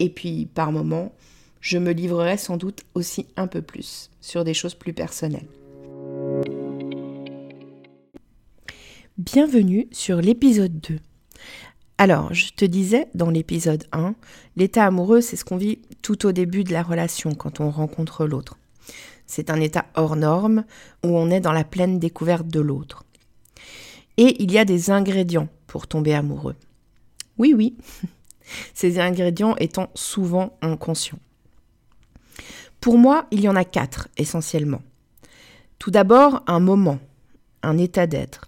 Et puis, par moments, je me livrerai sans doute aussi un peu plus sur des choses plus personnelles. Bienvenue sur l'épisode 2. Alors, je te disais dans l'épisode 1, l'état amoureux, c'est ce qu'on vit tout au début de la relation quand on rencontre l'autre. C'est un état hors norme où on est dans la pleine découverte de l'autre. Et il y a des ingrédients pour tomber amoureux. Oui, oui, ces ingrédients étant souvent inconscients. Pour moi, il y en a quatre essentiellement. Tout d'abord, un moment, un état d'être.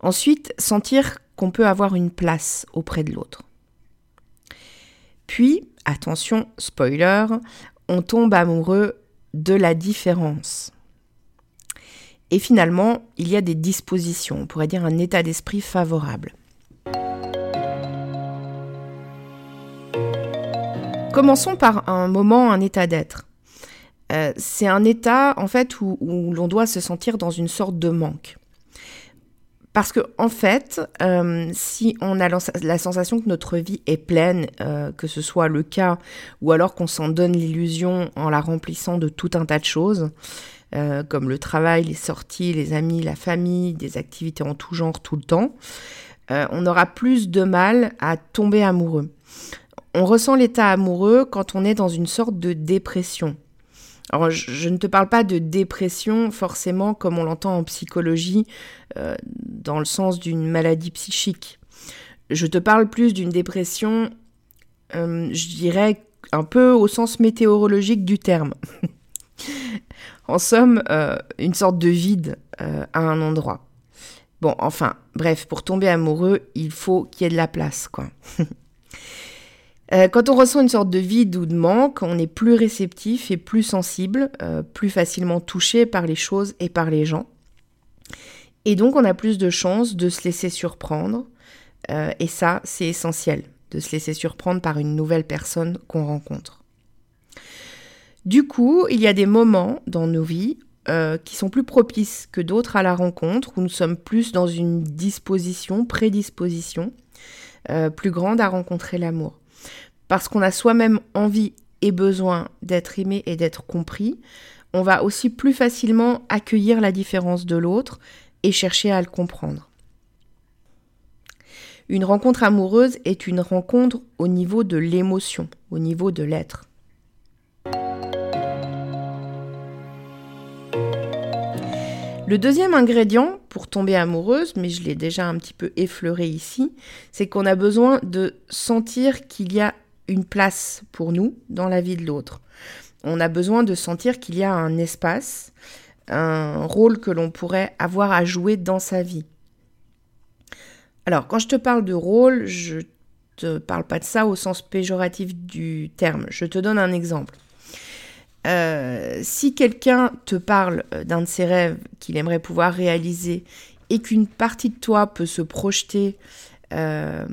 Ensuite, sentir qu'on peut avoir une place auprès de l'autre. Puis, attention, spoiler, on tombe amoureux de la différence. Et finalement, il y a des dispositions, on pourrait dire un état d'esprit favorable. Commençons par un moment, un état d'être. Euh, c'est un état en fait où, l'on doit se sentir dans une sorte de manque. Parce que en fait, euh, si on a la sensation que notre vie est pleine, euh, que ce soit le cas, ou alors qu'on s'en donne l'illusion en la remplissant de tout un tas de choses, comme le travail, les sorties, les amis, la famille, des activités en tout genre tout le temps, on aura plus de mal à tomber amoureux. On ressent l'état amoureux quand on est dans une sorte de dépression. Alors, je, ne te parle pas de dépression forcément comme on l'entend en psychologie, euh, dans le sens d'une maladie psychique. Je te parle plus d'une dépression, euh, je dirais, un peu au sens météorologique du terme. en somme, euh, une sorte de vide à un endroit. Bon, enfin, bref, pour tomber amoureux, il faut qu'il y ait de la place, quoi. Euh, quand on ressent une sorte de vide ou de manque, on est plus réceptif et plus sensible, euh, plus facilement touché par les choses et par les gens. Et donc on a plus de chances de se laisser surprendre. Euh, et ça, c'est essentiel, de se laisser surprendre par une nouvelle personne qu'on rencontre. Du coup, il y a des moments dans nos vies qui sont plus propices que d'autres à la rencontre, où nous sommes plus dans une disposition, prédisposition, plus grande à rencontrer l'amour parce qu'on a soi-même envie et besoin d'être aimé et d'être compris, on va aussi plus facilement accueillir la différence de l'autre et chercher à le comprendre. Une rencontre amoureuse est une rencontre au niveau de l'émotion, au niveau de l'être. Le deuxième ingrédient pour tomber amoureuse, mais je l'ai déjà un petit peu effleuré ici, c'est qu'on a besoin de sentir qu'il y a une place pour nous dans la vie de l'autre. On a besoin de sentir qu'il y a un espace, un rôle que l'on pourrait avoir à jouer dans sa vie. Alors, quand je te parle de rôle, je te parle pas de ça au sens péjoratif du terme. Je te donne un exemple. Euh, si quelqu'un te parle euh, d'un de ses rêves qu'il aimerait pouvoir réaliser et qu'une partie de toi peut se projeter euh,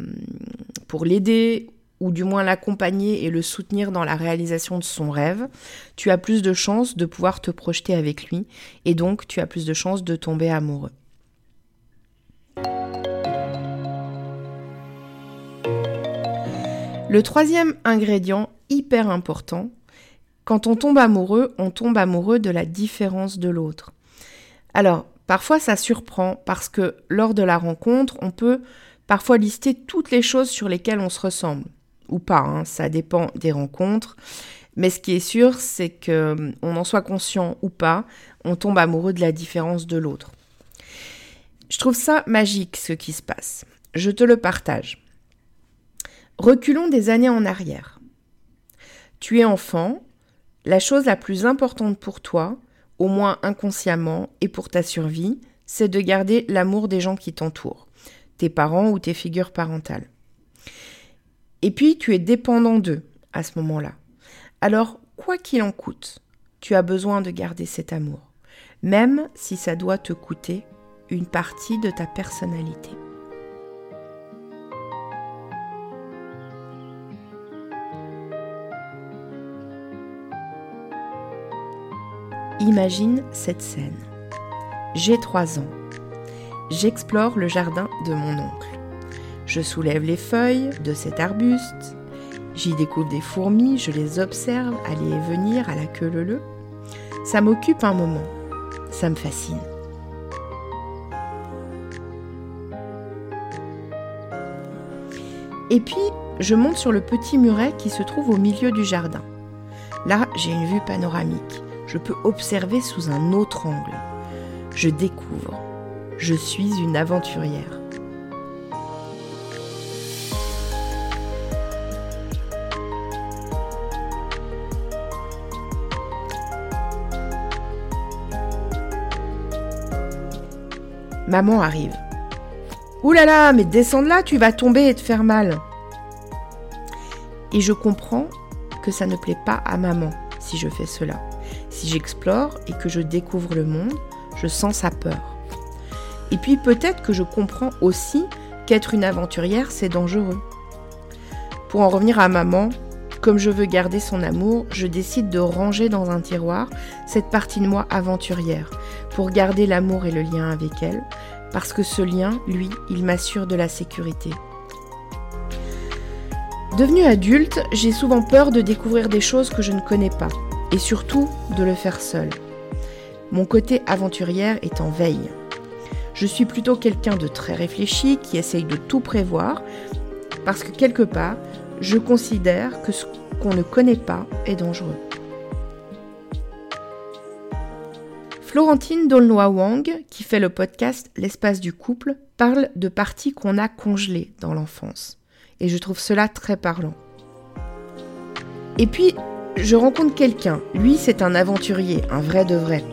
pour l'aider ou du moins l'accompagner et le soutenir dans la réalisation de son rêve, tu as plus de chances de pouvoir te projeter avec lui et donc tu as plus de chances de tomber amoureux. Le troisième ingrédient hyper important, quand on tombe amoureux, on tombe amoureux de la différence de l'autre. Alors, parfois ça surprend parce que lors de la rencontre, on peut parfois lister toutes les choses sur lesquelles on se ressemble. Ou pas, hein, ça dépend des rencontres. Mais ce qui est sûr, c'est que on en soit conscient ou pas, on tombe amoureux de la différence de l'autre. Je trouve ça magique ce qui se passe. Je te le partage. Reculons des années en arrière. Tu es enfant, la chose la plus importante pour toi, au moins inconsciemment et pour ta survie, c'est de garder l'amour des gens qui t'entourent, tes parents ou tes figures parentales. Et puis tu es dépendant d'eux à ce moment-là. Alors, quoi qu'il en coûte, tu as besoin de garder cet amour, même si ça doit te coûter une partie de ta personnalité. Imagine cette scène. J'ai trois ans. J'explore le jardin de mon oncle. Je soulève les feuilles de cet arbuste. J'y découvre des fourmis, je les observe aller et venir à la queue leu Ça m'occupe un moment. Ça me fascine. Et puis, je monte sur le petit muret qui se trouve au milieu du jardin. Là, j'ai une vue panoramique je peux observer sous un autre angle. Je découvre. Je suis une aventurière. Maman arrive. Ouh là là, mais descends de là, tu vas tomber et te faire mal. Et je comprends que ça ne plaît pas à maman si je fais cela. Si j'explore et que je découvre le monde, je sens sa peur. Et puis peut-être que je comprends aussi qu'être une aventurière, c'est dangereux. Pour en revenir à maman, comme je veux garder son amour, je décide de ranger dans un tiroir cette partie de moi aventurière, pour garder l'amour et le lien avec elle, parce que ce lien, lui, il m'assure de la sécurité. Devenue adulte, j'ai souvent peur de découvrir des choses que je ne connais pas, et surtout de le faire seul. Mon côté aventurière est en veille. Je suis plutôt quelqu'un de très réfléchi qui essaye de tout prévoir parce que quelque part, je considère que ce qu'on ne connaît pas est dangereux. Florentine Dolnois-Wang, qui fait le podcast L'espace du couple, parle de parties qu'on a congelées dans l'enfance. Et je trouve cela très parlant. Et puis, je rencontre quelqu'un. Lui, c'est un aventurier, un vrai de vrai.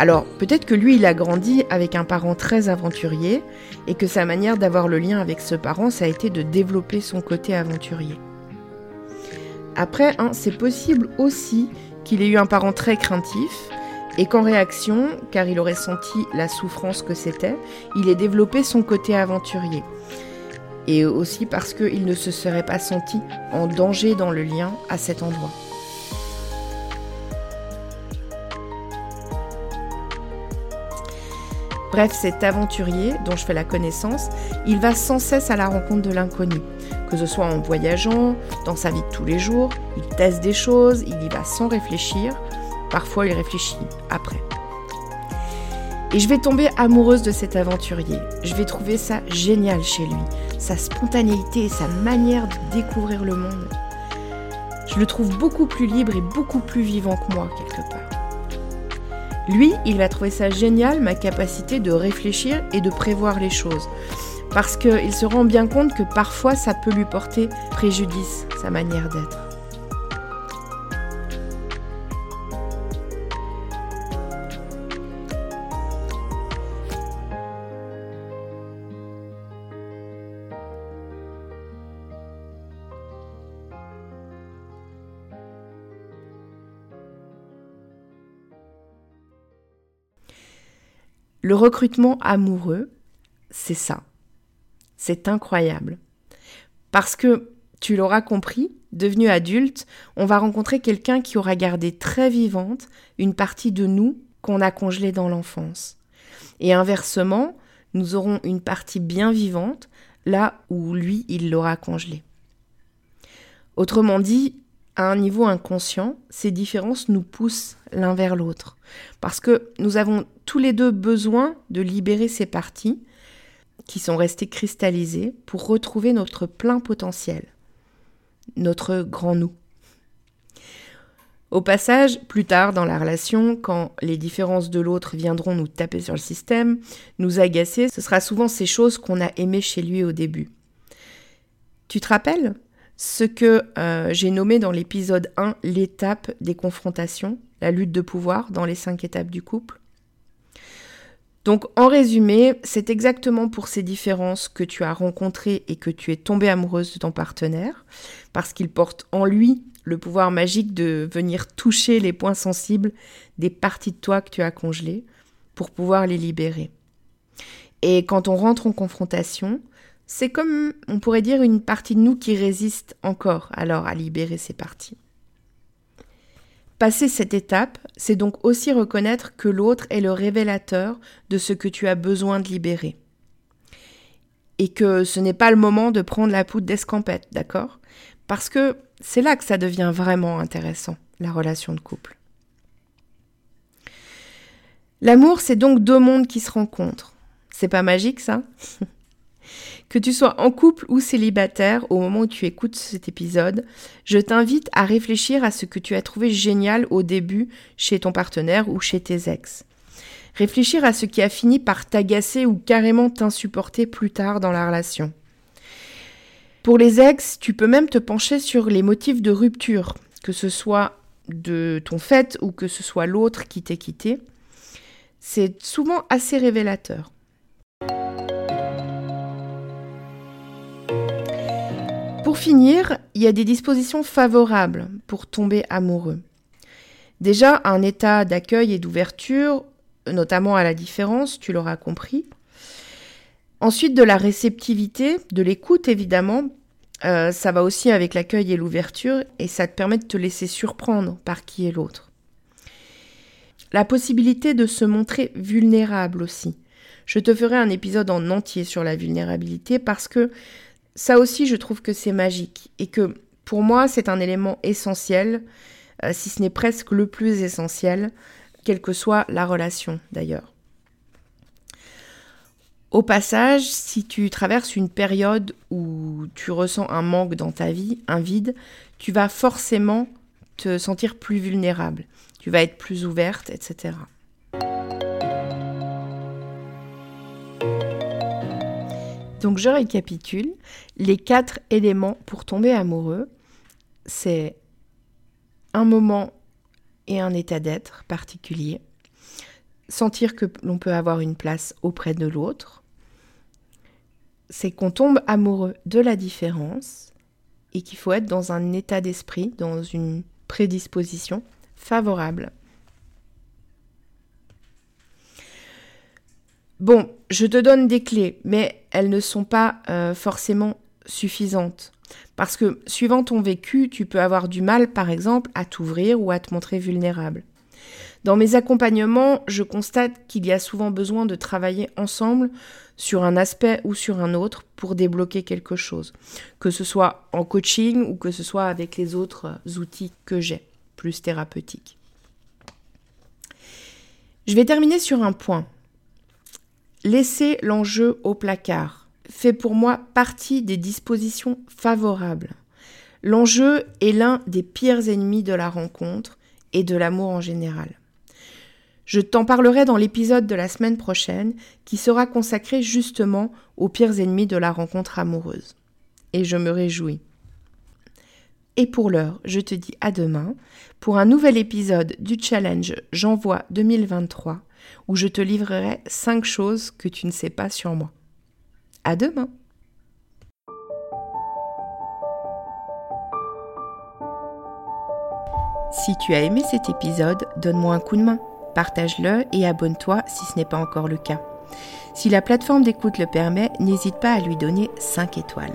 Alors, peut-être que lui, il a grandi avec un parent très aventurier et que sa manière d'avoir le lien avec ce parent, ça a été de développer son côté aventurier. Après, hein, c'est possible aussi qu'il ait eu un parent très craintif et qu'en réaction, car il aurait senti la souffrance que c'était, il ait développé son côté aventurier. Et aussi parce qu'il ne se serait pas senti en danger dans le lien à cet endroit. Bref, cet aventurier dont je fais la connaissance, il va sans cesse à la rencontre de l'inconnu. Que ce soit en voyageant, dans sa vie de tous les jours, il teste des choses, il y va sans réfléchir. Parfois, il réfléchit après. Et je vais tomber amoureuse de cet aventurier. Je vais trouver ça génial chez lui, sa spontanéité et sa manière de découvrir le monde. Je le trouve beaucoup plus libre et beaucoup plus vivant que moi quelque part. Lui, il va trouver ça génial, ma capacité de réfléchir et de prévoir les choses. Parce qu'il se rend bien compte que parfois ça peut lui porter préjudice, sa manière d'être. Le recrutement amoureux, c'est ça. C'est incroyable. Parce que, tu l'auras compris, devenu adulte, on va rencontrer quelqu'un qui aura gardé très vivante une partie de nous qu'on a congelée dans l'enfance. Et inversement, nous aurons une partie bien vivante là où lui, il l'aura congelée. Autrement dit, à un niveau inconscient, ces différences nous poussent l'un vers l'autre. Parce que nous avons tous les deux besoin de libérer ces parties qui sont restées cristallisées pour retrouver notre plein potentiel, notre grand nous. Au passage, plus tard dans la relation, quand les différences de l'autre viendront nous taper sur le système, nous agacer, ce sera souvent ces choses qu'on a aimées chez lui au début. Tu te rappelles ce que euh, j'ai nommé dans l'épisode 1 l'étape des confrontations, la lutte de pouvoir dans les cinq étapes du couple? Donc en résumé, c'est exactement pour ces différences que tu as rencontré et que tu es tombée amoureuse de ton partenaire, parce qu'il porte en lui le pouvoir magique de venir toucher les points sensibles des parties de toi que tu as congelées pour pouvoir les libérer. Et quand on rentre en confrontation, c'est comme, on pourrait dire, une partie de nous qui résiste encore alors à libérer ces parties. Passer cette étape, c'est donc aussi reconnaître que l'autre est le révélateur de ce que tu as besoin de libérer. Et que ce n'est pas le moment de prendre la poudre d'escampette, d'accord? Parce que c'est là que ça devient vraiment intéressant, la relation de couple. L'amour, c'est donc deux mondes qui se rencontrent. C'est pas magique ça? Que tu sois en couple ou célibataire au moment où tu écoutes cet épisode, je t'invite à réfléchir à ce que tu as trouvé génial au début chez ton partenaire ou chez tes ex. Réfléchir à ce qui a fini par t'agacer ou carrément t'insupporter plus tard dans la relation. Pour les ex, tu peux même te pencher sur les motifs de rupture, que ce soit de ton fait ou que ce soit l'autre qui t'ait quitté. C'est souvent assez révélateur. Pour finir, il y a des dispositions favorables pour tomber amoureux. Déjà, un état d'accueil et d'ouverture, notamment à la différence, tu l'auras compris. Ensuite, de la réceptivité, de l'écoute évidemment. Euh, ça va aussi avec l'accueil et l'ouverture et ça te permet de te laisser surprendre par qui est l'autre. La possibilité de se montrer vulnérable aussi. Je te ferai un épisode en entier sur la vulnérabilité parce que ça aussi, je trouve que c'est magique et que pour moi, c'est un élément essentiel, euh, si ce n'est presque le plus essentiel, quelle que soit la relation d'ailleurs. Au passage, si tu traverses une période où tu ressens un manque dans ta vie, un vide, tu vas forcément te sentir plus vulnérable, tu vas être plus ouverte, etc. Donc je récapitule. Les quatre éléments pour tomber amoureux, c'est un moment et un état d'être particulier. Sentir que l'on peut avoir une place auprès de l'autre. C'est qu'on tombe amoureux de la différence et qu'il faut être dans un état d'esprit, dans une prédisposition favorable Bon, je te donne des clés, mais elles ne sont pas euh, forcément suffisantes. Parce que suivant ton vécu, tu peux avoir du mal, par exemple, à t'ouvrir ou à te montrer vulnérable. Dans mes accompagnements, je constate qu'il y a souvent besoin de travailler ensemble sur un aspect ou sur un autre pour débloquer quelque chose, que ce soit en coaching ou que ce soit avec les autres outils que j'ai, plus thérapeutiques. Je vais terminer sur un point Laisser l'enjeu au placard fait pour moi partie des dispositions favorables. L'enjeu est l'un des pires ennemis de la rencontre et de l'amour en général. Je t'en parlerai dans l'épisode de la semaine prochaine qui sera consacré justement aux pires ennemis de la rencontre amoureuse. Et je me réjouis. Et pour l'heure, je te dis à demain pour un nouvel épisode du challenge J'envoie 2023 où je te livrerai 5 choses que tu ne sais pas sur moi. À demain! Si tu as aimé cet épisode, donne-moi un coup de main, partage-le et abonne-toi si ce n'est pas encore le cas. Si la plateforme d'écoute le permet, n'hésite pas à lui donner 5 étoiles.